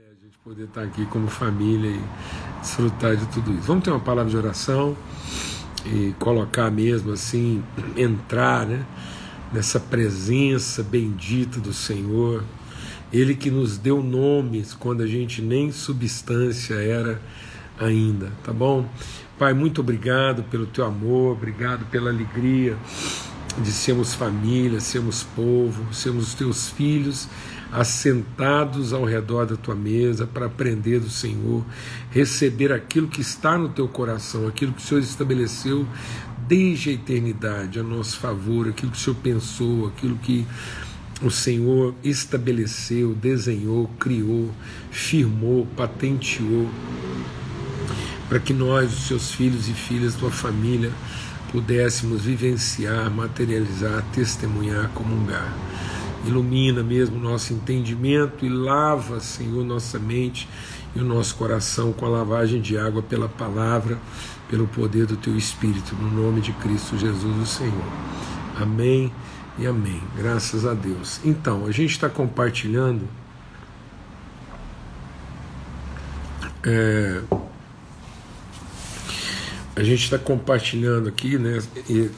privilégio a gente poder estar aqui como família e desfrutar de tudo isso. Vamos ter uma palavra de oração e colocar mesmo assim, entrar né, nessa presença bendita do Senhor. Ele que nos deu nomes quando a gente nem substância era ainda, tá bom? Pai, muito obrigado pelo teu amor, obrigado pela alegria de sermos família, sermos povo, sermos os teus filhos assentados ao redor da tua mesa para aprender do Senhor, receber aquilo que está no teu coração, aquilo que o Senhor estabeleceu desde a eternidade a nosso favor, aquilo que o Senhor pensou, aquilo que o Senhor estabeleceu, desenhou, criou, firmou, patenteou, para que nós, os seus filhos e filhas, tua família, pudéssemos vivenciar, materializar, testemunhar, comungar ilumina mesmo o nosso entendimento e lava, Senhor, nossa mente e o nosso coração com a lavagem de água pela palavra, pelo poder do Teu Espírito, no nome de Cristo Jesus, o Senhor. Amém e amém. Graças a Deus. Então, a gente está compartilhando. É, a gente está compartilhando aqui, né,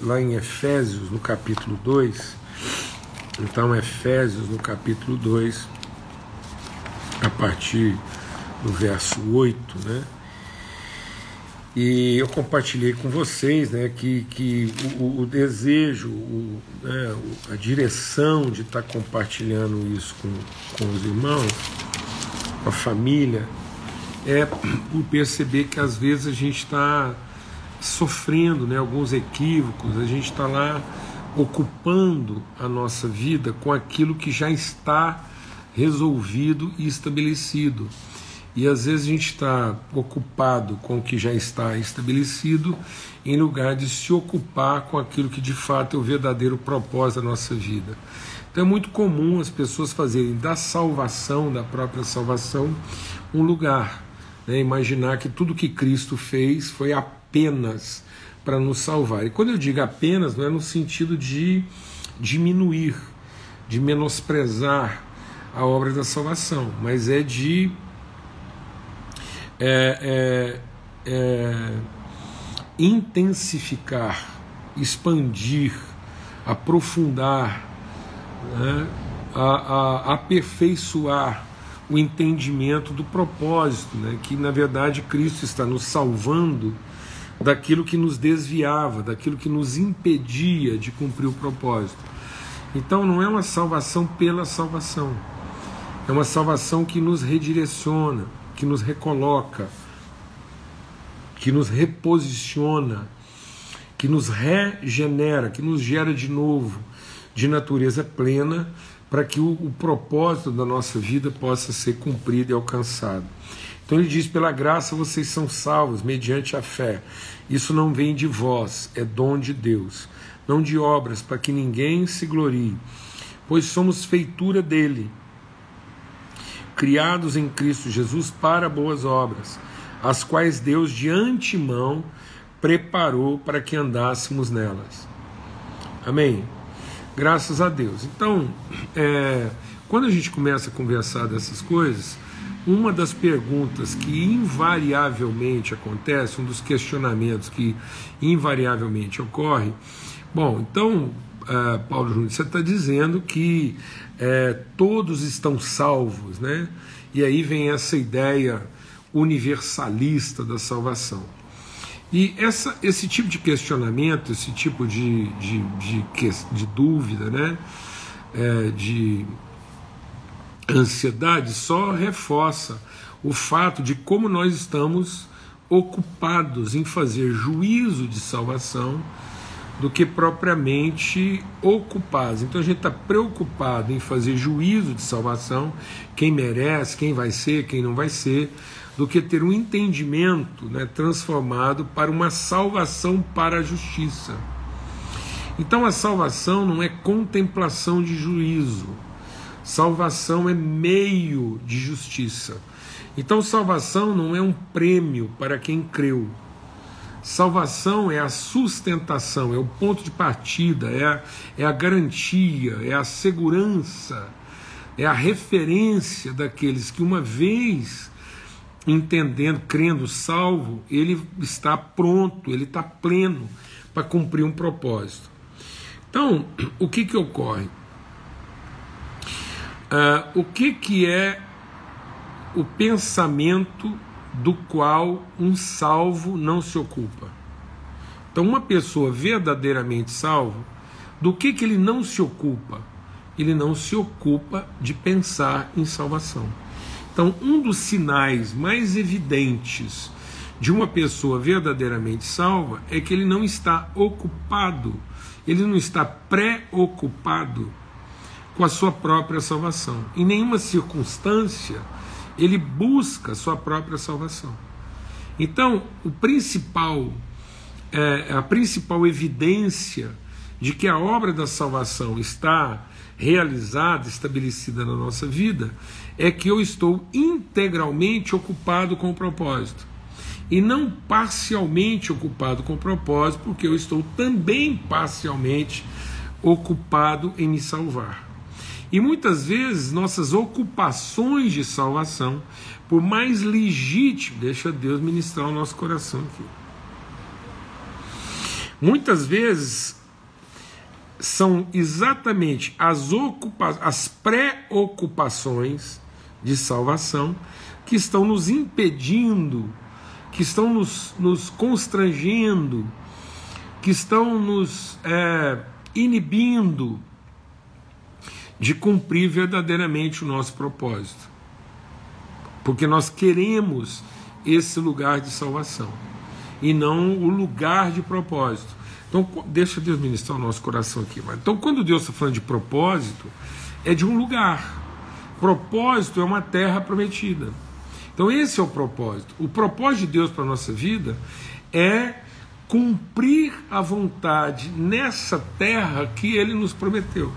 lá em Efésios, no capítulo 2 então, Efésios, no capítulo 2, a partir do verso 8, né? E eu compartilhei com vocês né, que, que o, o desejo, o, né, a direção de estar compartilhando isso com, com os irmãos, com a família, é por perceber que às vezes a gente está sofrendo né, alguns equívocos, a gente está lá ocupando a nossa vida com aquilo que já está resolvido e estabelecido. E às vezes a gente está ocupado com o que já está estabelecido, em lugar de se ocupar com aquilo que de fato é o verdadeiro propósito da nossa vida. Então é muito comum as pessoas fazerem da salvação, da própria salvação, um lugar. Né? Imaginar que tudo que Cristo fez foi apenas para nos salvar. E quando eu digo apenas, não é no sentido de diminuir, de menosprezar a obra da salvação, mas é de é, é, é, intensificar, expandir, aprofundar, né, a, a, aperfeiçoar o entendimento do propósito, né, que na verdade Cristo está nos salvando daquilo que nos desviava, daquilo que nos impedia de cumprir o propósito. Então não é uma salvação pela salvação, é uma salvação que nos redireciona, que nos recoloca, que nos reposiciona, que nos regenera, que nos gera de novo, de natureza plena, para que o, o propósito da nossa vida possa ser cumprido e alcançado. Então ele diz: pela graça vocês são salvos, mediante a fé. Isso não vem de vós, é dom de Deus, não de obras, para que ninguém se glorie, pois somos feitura dele, criados em Cristo Jesus para boas obras, as quais Deus de antemão preparou para que andássemos nelas. Amém? Graças a Deus. Então, é, quando a gente começa a conversar dessas coisas, uma das perguntas que invariavelmente acontece, um dos questionamentos que invariavelmente ocorre, bom, então, uh, Paulo Júnior, você está dizendo que uh, todos estão salvos, né? E aí vem essa ideia universalista da salvação. E essa, esse tipo de questionamento, esse tipo de, de, de, de dúvida, né? É, de ansiedade só reforça o fato de como nós estamos ocupados em fazer juízo de salvação do que propriamente ocupados. Então a gente está preocupado em fazer juízo de salvação, quem merece, quem vai ser, quem não vai ser, do que ter um entendimento né, transformado para uma salvação para a justiça. Então a salvação não é contemplação de juízo, Salvação é meio de justiça. Então, salvação não é um prêmio para quem creu. Salvação é a sustentação, é o ponto de partida, é a, é a garantia, é a segurança é a referência daqueles que uma vez entendendo, crendo, salvo, ele está pronto, ele está pleno para cumprir um propósito. Então, o que que ocorre? Uh, o que que é o pensamento do qual um salvo não se ocupa? Então, uma pessoa verdadeiramente salvo, do que que ele não se ocupa? Ele não se ocupa de pensar em salvação. Então, um dos sinais mais evidentes de uma pessoa verdadeiramente salva é que ele não está ocupado, ele não está preocupado com a sua própria salvação. Em nenhuma circunstância ele busca a sua própria salvação. Então, o principal, é, a principal evidência de que a obra da salvação está realizada, estabelecida na nossa vida, é que eu estou integralmente ocupado com o propósito. E não parcialmente ocupado com o propósito, porque eu estou também parcialmente ocupado em me salvar. E muitas vezes nossas ocupações de salvação, por mais legítimo, deixa Deus ministrar o nosso coração aqui. Muitas vezes são exatamente as, as preocupações de salvação que estão nos impedindo, que estão nos, nos constrangendo, que estão nos é, inibindo de cumprir verdadeiramente o nosso propósito. Porque nós queremos esse lugar de salvação e não o lugar de propósito. Então, deixa Deus ministrar o nosso coração aqui. Então, quando Deus está falando de propósito, é de um lugar. Propósito é uma terra prometida. Então, esse é o propósito. O propósito de Deus para a nossa vida é cumprir a vontade nessa terra que ele nos prometeu.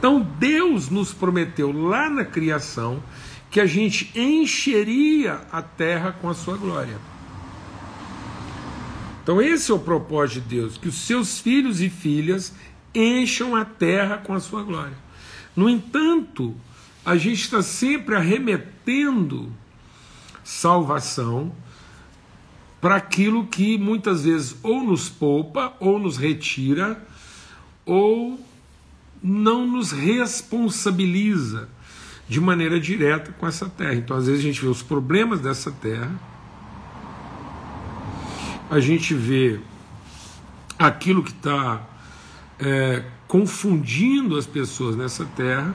Então, Deus nos prometeu lá na criação que a gente encheria a terra com a sua glória. Então, esse é o propósito de Deus: que os seus filhos e filhas encham a terra com a sua glória. No entanto, a gente está sempre arremetendo salvação para aquilo que muitas vezes ou nos poupa, ou nos retira, ou não nos responsabiliza de maneira direta com essa terra. Então, às vezes, a gente vê os problemas dessa terra, a gente vê aquilo que está é, confundindo as pessoas nessa terra,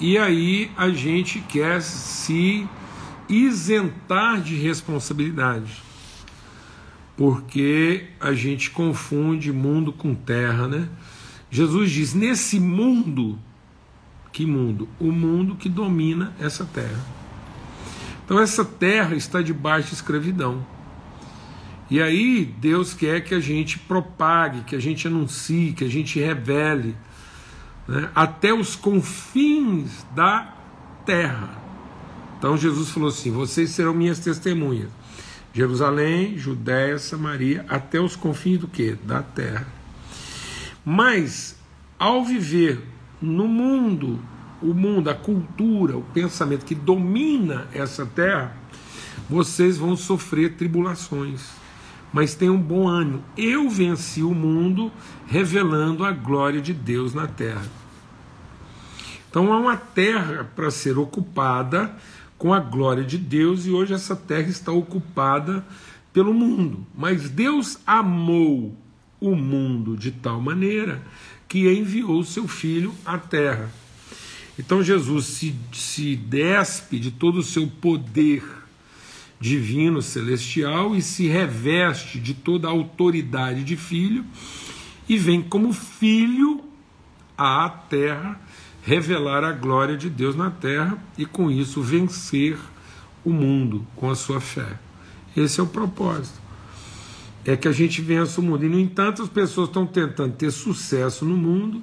e aí a gente quer se isentar de responsabilidade, porque a gente confunde mundo com terra, né? Jesus diz: nesse mundo, que mundo? O mundo que domina essa terra. Então, essa terra está debaixo de escravidão. E aí Deus quer que a gente propague, que a gente anuncie, que a gente revele né, até os confins da terra. Então Jesus falou assim: vocês serão minhas testemunhas. Jerusalém, Judéia, Samaria, até os confins do que? Da terra. Mas ao viver no mundo, o mundo, a cultura, o pensamento que domina essa terra, vocês vão sofrer tribulações mas tenham bom ânimo. Eu venci o mundo revelando a glória de Deus na terra. Então há uma terra para ser ocupada com a glória de Deus e hoje essa terra está ocupada pelo mundo. Mas Deus amou o mundo de tal maneira que enviou seu filho à terra. Então Jesus se, se despe de todo o seu poder divino celestial e se reveste de toda a autoridade de filho e vem como filho à terra revelar a glória de Deus na terra e com isso vencer o mundo com a sua fé. Esse é o propósito. É que a gente vença o mundo. E, no entanto, as pessoas estão tentando ter sucesso no mundo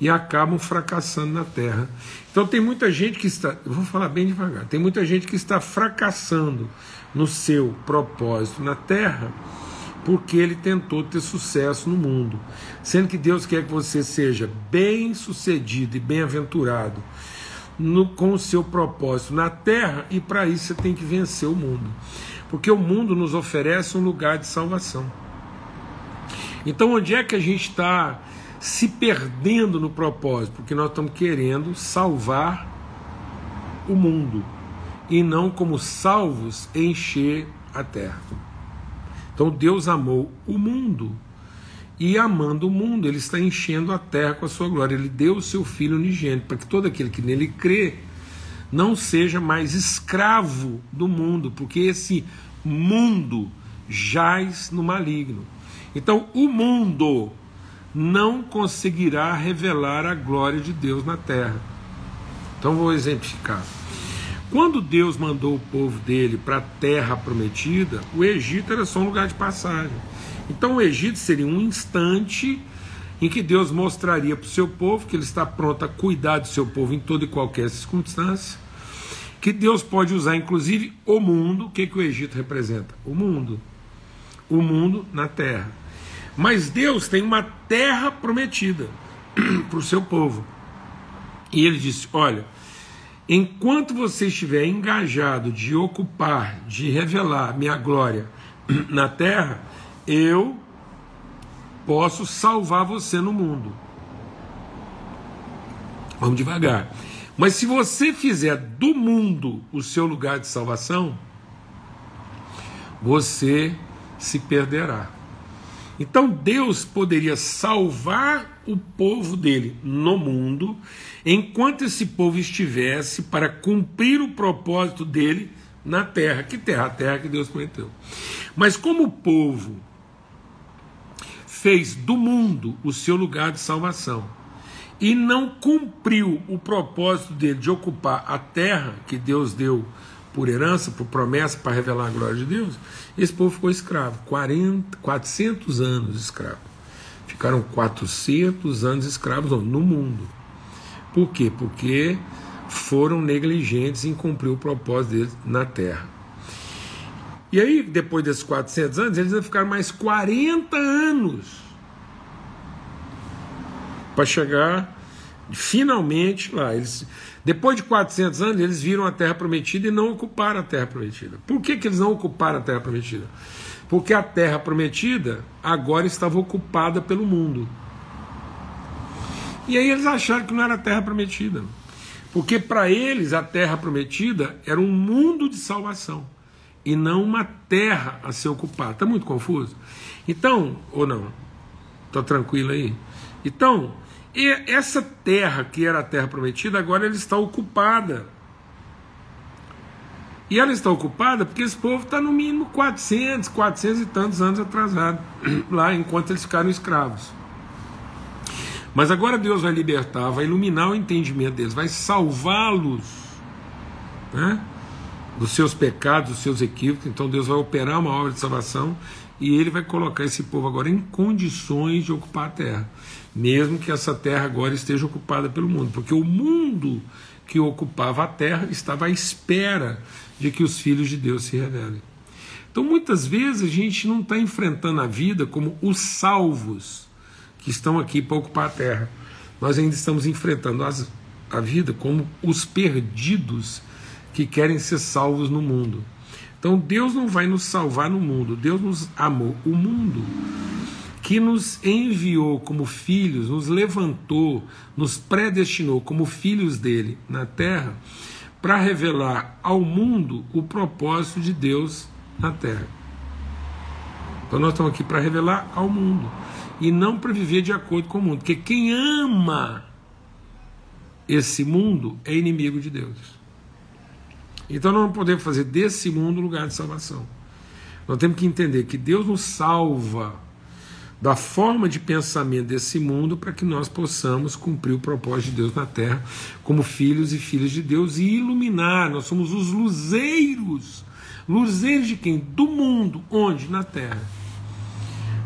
e acabam fracassando na terra. Então tem muita gente que está, vou falar bem devagar, tem muita gente que está fracassando no seu propósito na terra, porque ele tentou ter sucesso no mundo, sendo que Deus quer que você seja bem sucedido e bem-aventurado com o seu propósito na terra, e para isso você tem que vencer o mundo, porque o mundo nos oferece um lugar de salvação. Então, onde é que a gente está se perdendo no propósito? Porque nós estamos querendo salvar o mundo e não, como salvos, encher a terra. Então, Deus amou o mundo e, amando o mundo, Ele está enchendo a terra com a sua glória. Ele deu o seu Filho unigênito para que todo aquele que nele crê não seja mais escravo do mundo, porque esse mundo jaz no maligno. Então, o mundo não conseguirá revelar a glória de Deus na terra. Então, vou exemplificar. Quando Deus mandou o povo dele para a terra prometida, o Egito era só um lugar de passagem. Então, o Egito seria um instante em que Deus mostraria para o seu povo que ele está pronto a cuidar do seu povo em toda e qualquer circunstância, que Deus pode usar inclusive o mundo. O que, que o Egito representa? O mundo. O mundo na terra. Mas Deus tem uma terra prometida para o seu povo. E ele disse: Olha, enquanto você estiver engajado de ocupar, de revelar minha glória na terra, eu posso salvar você no mundo. Vamos devagar. Mas se você fizer do mundo o seu lugar de salvação, você se perderá. Então Deus poderia salvar o povo dele no mundo, enquanto esse povo estivesse para cumprir o propósito dele na terra. Que terra? A terra que Deus prometeu. Mas como o povo fez do mundo o seu lugar de salvação e não cumpriu o propósito dele de ocupar a terra que Deus deu por herança, por promessa, para revelar a glória de Deus, esse povo ficou escravo, 40, 400 anos escravo. Ficaram 400 anos escravos no mundo. Por quê? Porque foram negligentes em cumprir o propósito deles na terra. E aí, depois desses 400 anos, eles ficaram mais 40 anos para chegar finalmente lá. Eles depois de 400 anos, eles viram a terra prometida e não ocuparam a terra prometida. Por que, que eles não ocuparam a terra prometida? Porque a terra prometida agora estava ocupada pelo mundo. E aí eles acharam que não era a terra prometida. Porque para eles a terra prometida era um mundo de salvação e não uma terra a ser ocupada. Está muito confuso? Então, ou não? Está tranquilo aí? Então, e essa terra, que era a terra prometida, agora ela está ocupada. E ela está ocupada porque esse povo está no mínimo 400, 400 e tantos anos atrasado, lá enquanto eles ficaram escravos. Mas agora Deus vai libertar, vai iluminar o entendimento deles, vai salvá-los né, dos seus pecados, dos seus equívocos. Então Deus vai operar uma obra de salvação e ele vai colocar esse povo agora em condições de ocupar a terra mesmo que essa terra agora esteja ocupada pelo mundo, porque o mundo que ocupava a terra estava à espera de que os filhos de Deus se revelem. Então, muitas vezes a gente não está enfrentando a vida como os salvos que estão aqui para ocupar a terra. Nós ainda estamos enfrentando as, a vida como os perdidos que querem ser salvos no mundo. Então, Deus não vai nos salvar no mundo, Deus nos amou o mundo que nos enviou como filhos, nos levantou, nos predestinou como filhos dele na terra, para revelar ao mundo o propósito de Deus na terra. Então nós estamos aqui para revelar ao mundo e não para viver de acordo com o mundo, porque quem ama esse mundo é inimigo de Deus. Então nós não podemos fazer desse mundo lugar de salvação. Nós temos que entender que Deus nos salva da forma de pensamento desse mundo para que nós possamos cumprir o propósito de Deus na terra como filhos e filhas de Deus e iluminar. Nós somos os luzeiros. Luzeiros de quem? Do mundo. Onde? Na terra.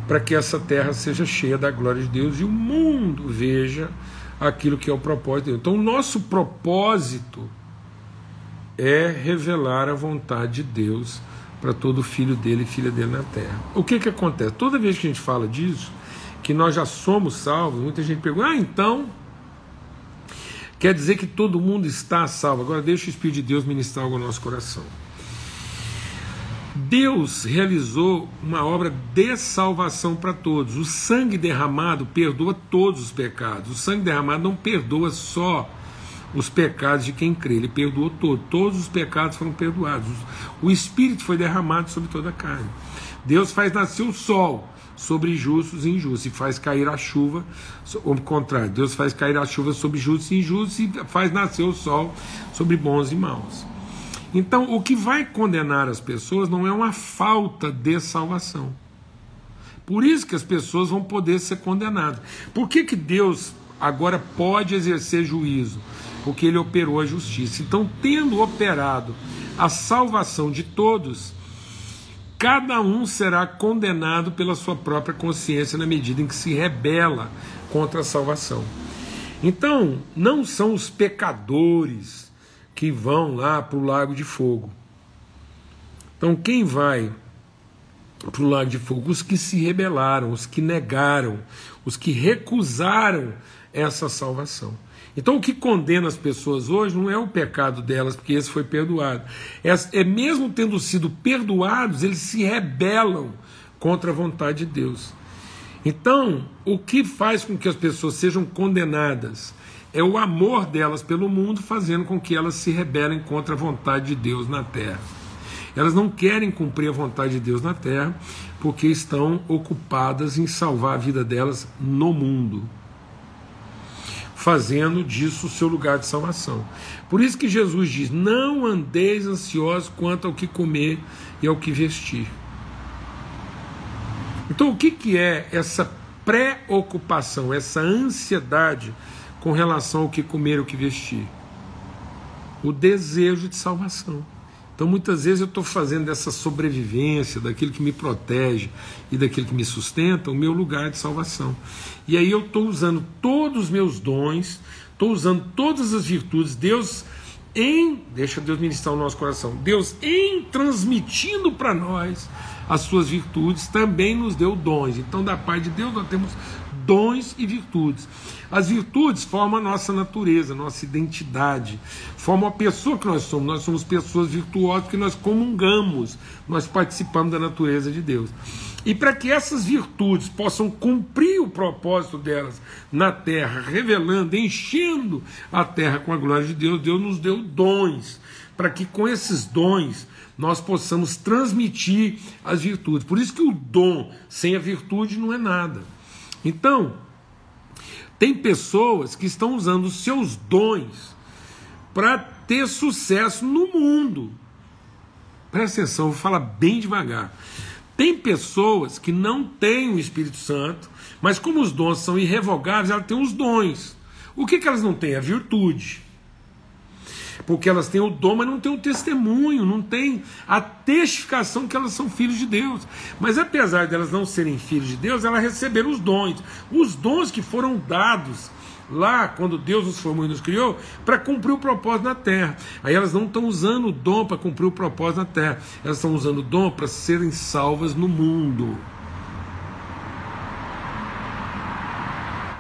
Para que essa terra seja cheia da glória de Deus e o mundo veja aquilo que é o propósito de Deus. Então, o nosso propósito é revelar a vontade de Deus para todo filho dele e filha dele na terra. O que, que acontece? Toda vez que a gente fala disso, que nós já somos salvos, muita gente pergunta, ah, então quer dizer que todo mundo está salvo. Agora deixa o Espírito de Deus ministrar algo no nosso coração. Deus realizou uma obra de salvação para todos. O sangue derramado perdoa todos os pecados. O sangue derramado não perdoa só os pecados de quem crê, ele perdoou todo. Todos os pecados foram perdoados. O Espírito foi derramado sobre toda a carne. Deus faz nascer o sol sobre justos e injustos e faz cair a chuva, ou contrário, Deus faz cair a chuva sobre justos e injustos e faz nascer o sol sobre bons e maus. Então, o que vai condenar as pessoas não é uma falta de salvação. Por isso que as pessoas vão poder ser condenadas. Por que, que Deus agora pode exercer juízo? Porque ele operou a justiça. Então, tendo operado a salvação de todos, cada um será condenado pela sua própria consciência na medida em que se rebela contra a salvação. Então, não são os pecadores que vão lá para o lago de fogo. Então, quem vai para o lago de fogo? Os que se rebelaram, os que negaram, os que recusaram essa salvação. Então, o que condena as pessoas hoje não é o pecado delas, porque esse foi perdoado. É, é mesmo tendo sido perdoados, eles se rebelam contra a vontade de Deus. Então, o que faz com que as pessoas sejam condenadas é o amor delas pelo mundo fazendo com que elas se rebelem contra a vontade de Deus na terra. Elas não querem cumprir a vontade de Deus na terra porque estão ocupadas em salvar a vida delas no mundo, fazendo disso o seu lugar de salvação. Por isso que Jesus diz: Não andeis ansiosos quanto ao que comer e ao que vestir. Então, o que, que é essa preocupação, essa ansiedade? com relação ao que comer, o que vestir. O desejo de salvação. Então, muitas vezes eu estou fazendo dessa sobrevivência, daquilo que me protege e daquilo que me sustenta, o meu lugar de salvação. E aí eu estou usando todos os meus dons, estou usando todas as virtudes. Deus em, deixa Deus ministrar o nosso coração. Deus em transmitindo para nós as suas virtudes, também nos deu dons. Então, da parte de Deus, nós temos dons e virtudes. As virtudes formam a nossa natureza, nossa identidade, formam a pessoa que nós somos. Nós somos pessoas virtuosas porque nós comungamos, nós participamos da natureza de Deus. E para que essas virtudes possam cumprir o propósito delas na terra, revelando, enchendo a terra com a glória de Deus, Deus nos deu dons, para que com esses dons nós possamos transmitir as virtudes. Por isso que o dom sem a virtude não é nada. Então, tem pessoas que estão usando seus dons para ter sucesso no mundo. Presta atenção, vou falar bem devagar. Tem pessoas que não têm o Espírito Santo, mas como os dons são irrevogáveis, elas têm os dons. O que, que elas não têm? A virtude porque elas têm o dom, mas não têm o testemunho, não têm a testificação que elas são filhos de Deus. Mas apesar de elas não serem filhos de Deus, elas receberam os dons, os dons que foram dados lá quando Deus nos formou e nos criou para cumprir o propósito na terra. Aí elas não estão usando o dom para cumprir o propósito na terra, elas estão usando o dom para serem salvas no mundo.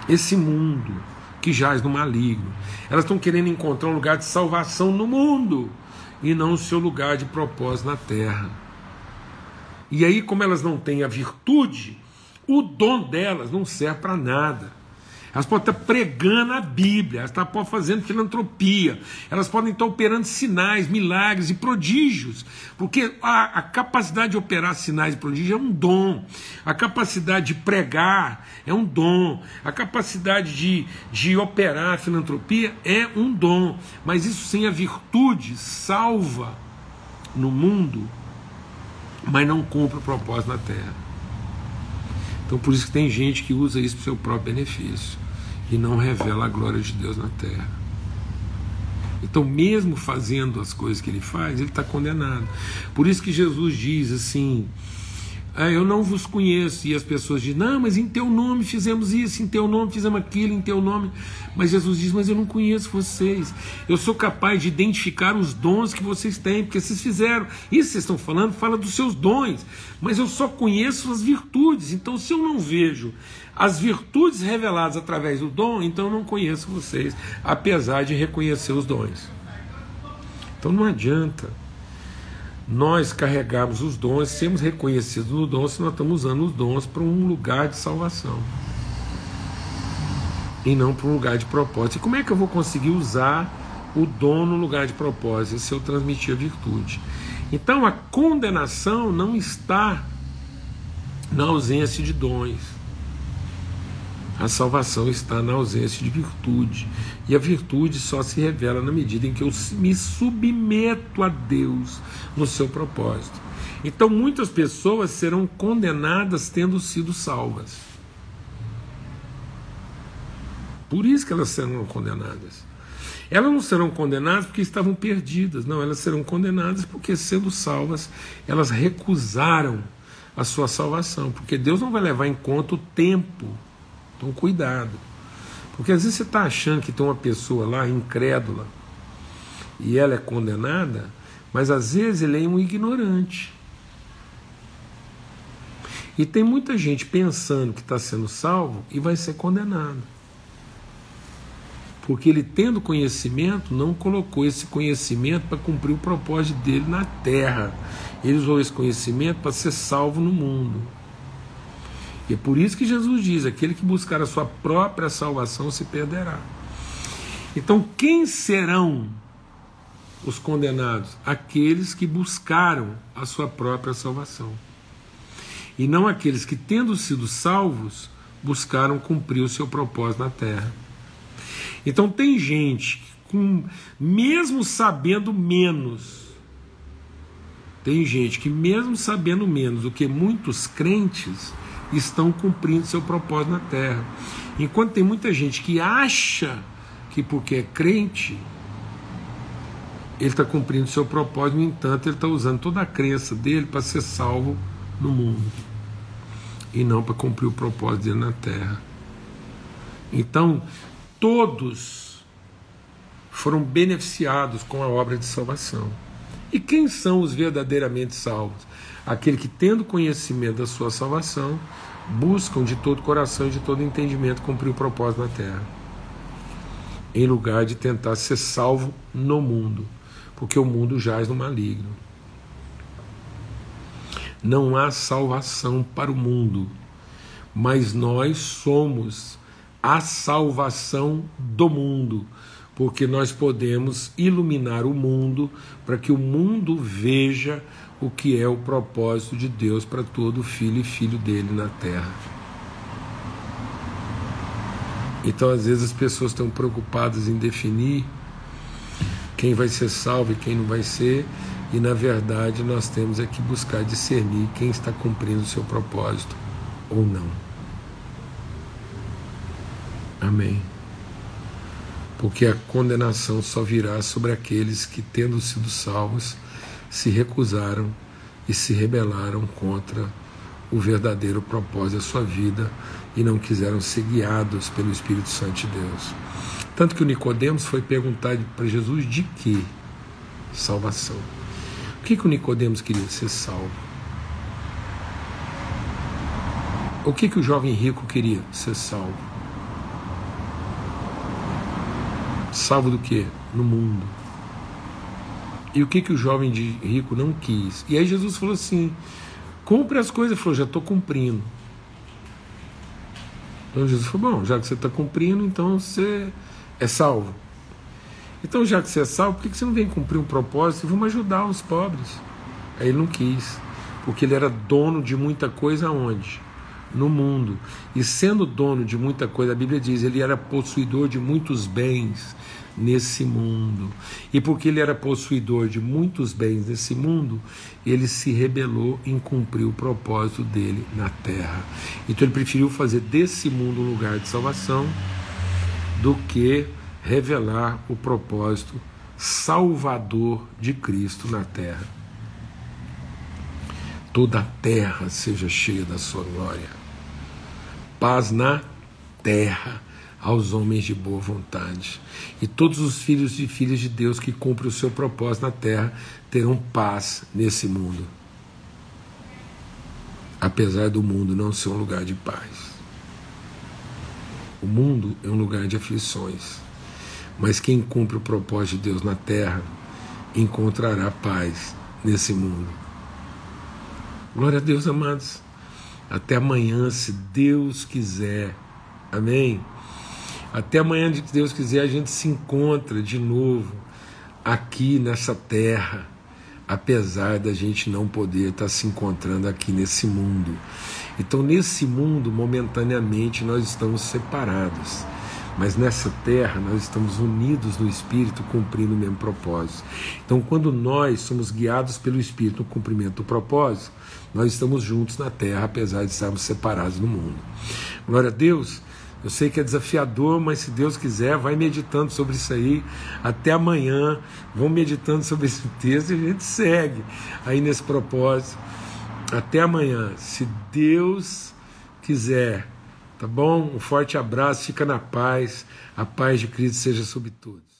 Esse mundo que jaz no maligno. Elas estão querendo encontrar um lugar de salvação no mundo e não o seu lugar de propósito na terra. E aí, como elas não têm a virtude, o dom delas não serve para nada. Elas podem estar pregando a Bíblia, elas podem estar fazendo filantropia, elas podem estar operando sinais, milagres e prodígios, porque a, a, capacidade de operar sinais e prodígios é um dom, a capacidade de pregar é um dom, a capacidade de, de operar a filantropia é um dom, mas isso sem a virtude salva no mundo, mas não cumpre o propósito na terra. Então por isso que tem gente que usa isso para o seu próprio benefício e não revela a glória de Deus na terra. Então, mesmo fazendo as coisas que ele faz, ele está condenado. Por isso que Jesus diz assim: ah, eu não vos conheço. E as pessoas dizem, não, mas em teu nome fizemos isso, em teu nome fizemos aquilo, em teu nome. Mas Jesus diz, mas eu não conheço vocês. Eu sou capaz de identificar os dons que vocês têm, porque vocês fizeram. Isso que vocês estão falando, fala dos seus dons. Mas eu só conheço as virtudes. Então, se eu não vejo as virtudes reveladas através do dom, então não conheço vocês, apesar de reconhecer os dons. Então não adianta nós carregarmos os dons, sermos reconhecidos no dom, se nós estamos usando os dons para um lugar de salvação e não para um lugar de propósito. E como é que eu vou conseguir usar o dom no lugar de propósito se eu transmitir a virtude? Então a condenação não está na ausência de dons. A salvação está na ausência de virtude. E a virtude só se revela na medida em que eu me submeto a Deus no seu propósito. Então muitas pessoas serão condenadas tendo sido salvas. Por isso que elas serão condenadas. Elas não serão condenadas porque estavam perdidas, não, elas serão condenadas porque, sendo salvas, elas recusaram a sua salvação, porque Deus não vai levar em conta o tempo. Então, cuidado. Porque às vezes você está achando que tem uma pessoa lá incrédula e ela é condenada, mas às vezes ele é um ignorante. E tem muita gente pensando que está sendo salvo e vai ser condenado. Porque ele, tendo conhecimento, não colocou esse conhecimento para cumprir o propósito dele na terra. Ele usou esse conhecimento para ser salvo no mundo. E é por isso que Jesus diz: aquele que buscar a sua própria salvação se perderá. Então, quem serão os condenados? Aqueles que buscaram a sua própria salvação. E não aqueles que, tendo sido salvos, buscaram cumprir o seu propósito na terra. Então tem gente com mesmo sabendo menos, tem gente que mesmo sabendo menos do que muitos crentes estão cumprindo seu propósito na terra. Enquanto tem muita gente que acha que porque é crente, ele está cumprindo seu propósito, no entanto, ele está usando toda a crença dele para ser salvo no mundo e não para cumprir o propósito dele na terra. Então, todos foram beneficiados com a obra de salvação. E quem são os verdadeiramente salvos? Aquele que, tendo conhecimento da sua salvação, buscam de todo coração e de todo entendimento cumprir o propósito na terra, em lugar de tentar ser salvo no mundo, porque o mundo jaz no maligno. Não há salvação para o mundo, mas nós somos a salvação do mundo, porque nós podemos iluminar o mundo para que o mundo veja o que é o propósito de Deus para todo filho e filho dele na terra. Então, às vezes, as pessoas estão preocupadas em definir quem vai ser salvo e quem não vai ser, e na verdade nós temos é que buscar discernir quem está cumprindo o seu propósito ou não. Amém. Porque a condenação só virá sobre aqueles que, tendo sido salvos, se recusaram e se rebelaram contra o verdadeiro propósito da sua vida e não quiseram ser guiados pelo Espírito Santo de Deus. Tanto que o Nicodemos foi perguntar para Jesus de que salvação. O que, que o Nicodemos queria ser salvo? O que, que o jovem rico queria ser salvo? Salvo do que? No mundo. E o que, que o jovem rico não quis? E aí Jesus falou assim: cumpre as coisas. Ele falou: já estou cumprindo. Então Jesus falou: bom, já que você está cumprindo, então você é salvo. Então, já que você é salvo, por que você não vem cumprir um propósito vamos ajudar os pobres? Aí ele não quis, porque ele era dono de muita coisa onde? No mundo. E sendo dono de muita coisa, a Bíblia diz, ele era possuidor de muitos bens nesse mundo. E porque ele era possuidor de muitos bens nesse mundo, ele se rebelou em cumprir o propósito dele na terra. Então ele preferiu fazer desse mundo um lugar de salvação do que revelar o propósito salvador de Cristo na terra. toda a terra seja cheia da sua glória. Paz na terra aos homens de boa vontade. E todos os filhos e filhas de Deus que cumprem o seu propósito na terra terão paz nesse mundo. Apesar do mundo não ser um lugar de paz. O mundo é um lugar de aflições. Mas quem cumpre o propósito de Deus na terra encontrará paz nesse mundo. Glória a Deus, amados. Até amanhã, se Deus quiser. Amém? Até amanhã, se Deus quiser, a gente se encontra de novo aqui nessa terra, apesar da gente não poder estar se encontrando aqui nesse mundo. Então, nesse mundo, momentaneamente, nós estamos separados. Mas nessa terra nós estamos unidos no Espírito, cumprindo o mesmo propósito. Então, quando nós somos guiados pelo Espírito no cumprimento do propósito, nós estamos juntos na terra, apesar de estarmos separados no mundo. Glória a Deus. Eu sei que é desafiador, mas se Deus quiser, vai meditando sobre isso aí até amanhã. Vão meditando sobre esse texto e a gente segue aí nesse propósito. Até amanhã, se Deus quiser. Tá bom? Um forte abraço, fica na paz. A paz de Cristo seja sobre todos.